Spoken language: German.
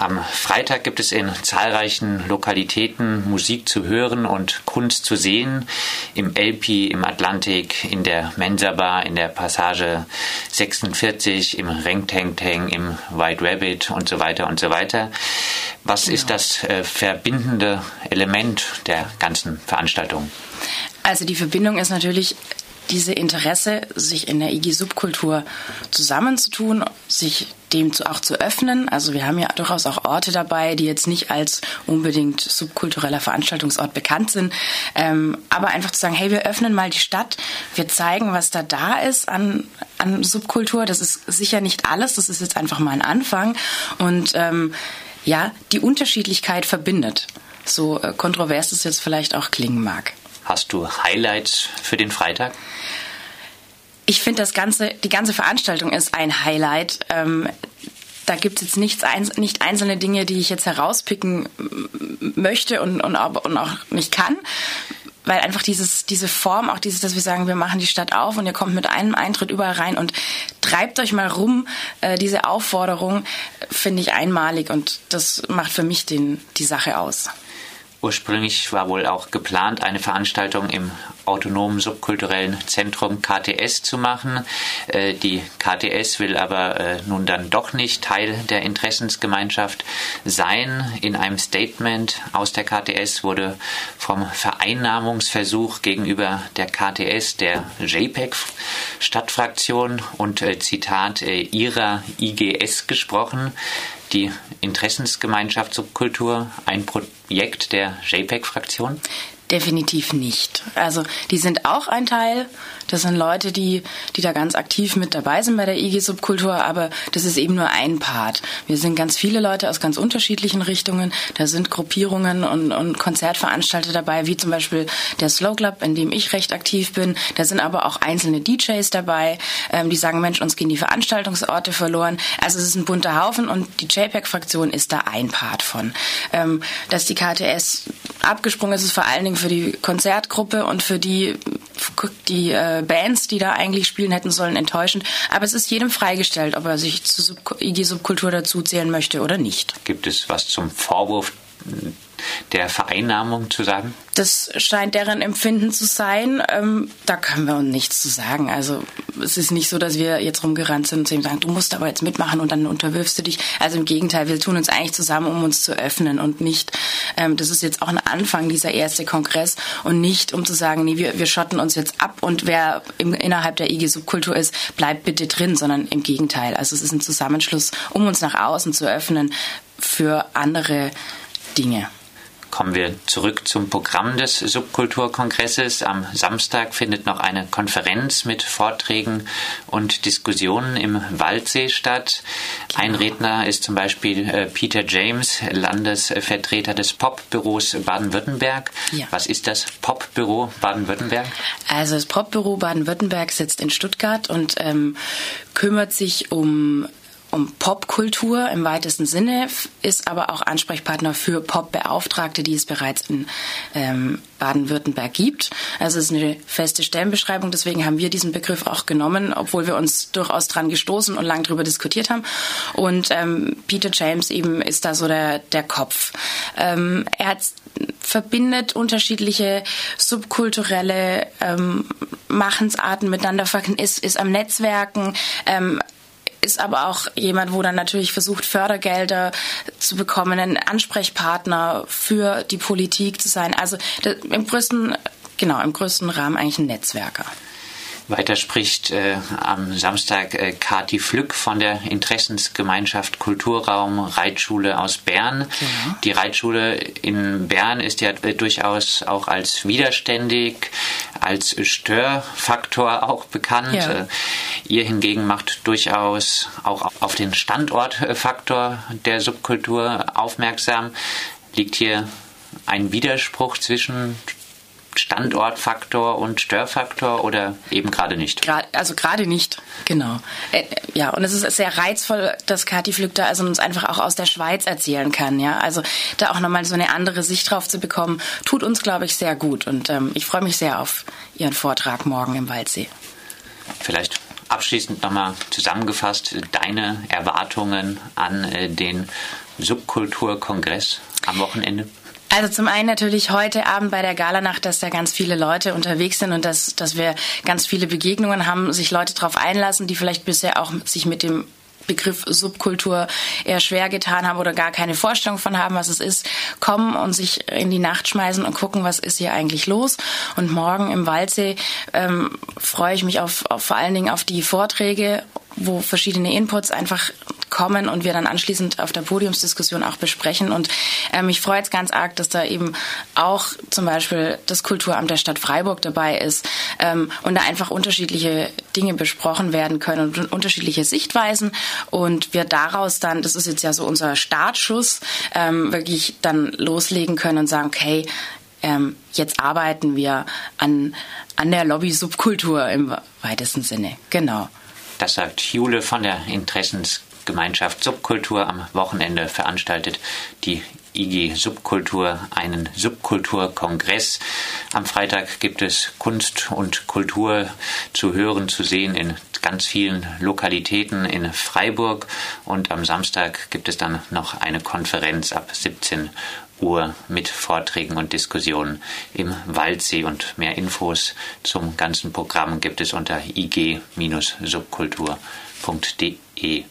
Am Freitag gibt es in zahlreichen Lokalitäten Musik zu hören und Kunst zu sehen. Im Elpi, im Atlantik, in der Mensa Bar, in der Passage 46, im Reng Teng Teng, im White Rabbit und so weiter und so weiter. Was genau. ist das äh, verbindende Element der ganzen Veranstaltung? Also die Verbindung ist natürlich diese Interesse, sich in der IG-Subkultur zusammenzutun, sich dem zu, auch zu öffnen. Also wir haben ja durchaus auch Orte dabei, die jetzt nicht als unbedingt subkultureller Veranstaltungsort bekannt sind, ähm, aber einfach zu sagen, hey, wir öffnen mal die Stadt, wir zeigen, was da da ist an, an Subkultur. Das ist sicher nicht alles, das ist jetzt einfach mal ein Anfang und ähm, ja, die Unterschiedlichkeit verbindet. So äh, kontrovers es jetzt vielleicht auch klingen mag. Hast du Highlights für den Freitag? Ich finde, ganze, die ganze Veranstaltung ist ein Highlight. Ähm, da gibt es jetzt nichts, nicht einzelne Dinge, die ich jetzt herauspicken möchte und, und, und auch nicht kann weil einfach dieses, diese Form, auch dieses, dass wir sagen, wir machen die Stadt auf und ihr kommt mit einem Eintritt überall rein und treibt euch mal rum, äh, diese Aufforderung finde ich einmalig und das macht für mich den, die Sache aus. Ursprünglich war wohl auch geplant, eine Veranstaltung im autonomen subkulturellen Zentrum KTS zu machen. Äh, die KTS will aber äh, nun dann doch nicht Teil der Interessensgemeinschaft sein. In einem Statement aus der KTS wurde vom Vereinnahmungsversuch gegenüber der KTS, der JPEG-Stadtfraktion und äh, Zitat ihrer IGS gesprochen die Interessensgemeinschaft Subkultur ein Projekt der JPEG-Fraktion? Definitiv nicht. Also die sind auch ein Teil. Das sind Leute, die, die da ganz aktiv mit dabei sind bei der IG Subkultur, aber das ist eben nur ein Part. Wir sind ganz viele Leute aus ganz unterschiedlichen Richtungen. Da sind Gruppierungen und, und Konzertveranstalter dabei, wie zum Beispiel der Slow Club, in dem ich recht aktiv bin. Da sind aber auch einzelne DJs dabei, ähm, die sagen, Mensch, uns gehen die Veranstaltungsorte verloren. Also es ist ein bunter Haufen und die JPEG-Fraktion ist da ein Part von. Ähm, dass die KTS abgesprungen ist, ist vor allen Dingen für die Konzertgruppe und für die, die äh, Bands, die da eigentlich spielen hätten sollen, enttäuschend. Aber es ist jedem freigestellt, ob er sich zur Sub IG-Subkultur dazuzählen möchte oder nicht. Gibt es was zum Vorwurf der Vereinnahmung zu sagen? Das scheint deren Empfinden zu sein. Ähm, da können wir uns nichts zu sagen. Also es ist nicht so, dass wir jetzt rumgerannt sind und zu ihm sagen, du musst aber jetzt mitmachen und dann unterwirfst du dich. Also im Gegenteil, wir tun uns eigentlich zusammen, um uns zu öffnen und nicht, ähm, das ist jetzt auch ein Anfang, dieser erste Kongress und nicht, um zu sagen, nee, wir, wir schotten uns jetzt ab und wer im, innerhalb der IG-Subkultur ist, bleibt bitte drin, sondern im Gegenteil. Also es ist ein Zusammenschluss, um uns nach außen zu öffnen für andere Dinge. Kommen wir zurück zum Programm des Subkulturkongresses. Am Samstag findet noch eine Konferenz mit Vorträgen und Diskussionen im Waldsee statt. Ein Redner ist zum Beispiel äh, Peter James, Landesvertreter des Popbüros Baden-Württemberg. Ja. Was ist das Popbüro Baden-Württemberg? Also das Popbüro Baden-Württemberg sitzt in Stuttgart und ähm, kümmert sich um um Popkultur im weitesten Sinne, ist aber auch Ansprechpartner für Popbeauftragte, die es bereits in ähm, Baden-Württemberg gibt. Also es ist eine feste Stellenbeschreibung, deswegen haben wir diesen Begriff auch genommen, obwohl wir uns durchaus dran gestoßen und lang darüber diskutiert haben. Und ähm, Peter James eben ist da so der, der Kopf. Ähm, er hat verbindet unterschiedliche subkulturelle ähm, Machensarten miteinander, ist, ist am Netzwerken, ähm, ist aber auch jemand, wo dann natürlich versucht, Fördergelder zu bekommen, ein Ansprechpartner für die Politik zu sein. Also im größten, genau, im größten Rahmen eigentlich ein Netzwerker. Weiter spricht äh, am Samstag äh, Kati Flück von der Interessensgemeinschaft Kulturraum Reitschule aus Bern. Ja. Die Reitschule in Bern ist ja äh, durchaus auch als widerständig, als Störfaktor auch bekannt. Ja. Äh, ihr hingegen macht durchaus auch auf den Standortfaktor der Subkultur aufmerksam. Liegt hier ein Widerspruch zwischen Standortfaktor und Störfaktor oder eben gerade nicht? also gerade nicht, genau. Äh, ja, und es ist sehr reizvoll, dass Kathi da also uns einfach auch aus der Schweiz erzählen kann. Ja, also da auch nochmal so eine andere Sicht drauf zu bekommen, tut uns, glaube ich, sehr gut. Und ähm, ich freue mich sehr auf Ihren Vortrag morgen im Waldsee. Vielleicht abschließend nochmal zusammengefasst deine Erwartungen an äh, den Subkulturkongress am Wochenende? Also zum einen natürlich heute Abend bei der Galanacht, dass da ganz viele Leute unterwegs sind und dass, dass wir ganz viele Begegnungen haben, sich Leute darauf einlassen, die vielleicht bisher auch sich mit dem Begriff Subkultur eher schwer getan haben oder gar keine Vorstellung von haben, was es ist, kommen und sich in die Nacht schmeißen und gucken, was ist hier eigentlich los. Und morgen im Waldsee ähm, freue ich mich auf, auf vor allen Dingen auf die Vorträge wo verschiedene Inputs einfach kommen und wir dann anschließend auf der Podiumsdiskussion auch besprechen. Und ähm, ich freue jetzt ganz arg, dass da eben auch zum Beispiel das Kulturamt der Stadt Freiburg dabei ist ähm, und da einfach unterschiedliche Dinge besprochen werden können und unterschiedliche Sichtweisen. Und wir daraus dann, das ist jetzt ja so unser Startschuss, ähm, wirklich dann loslegen können und sagen, okay, ähm, jetzt arbeiten wir an, an der Lobby-Subkultur im weitesten Sinne. Genau. Das sagt Jule von der Interessensgemeinschaft Subkultur. Am Wochenende veranstaltet die IG Subkultur einen Subkulturkongress. Am Freitag gibt es Kunst und Kultur zu hören, zu sehen in ganz vielen Lokalitäten in Freiburg und am Samstag gibt es dann noch eine Konferenz ab 17 Uhr mit Vorträgen und Diskussionen im Waldsee. Und mehr Infos zum ganzen Programm gibt es unter ig-subkultur.de.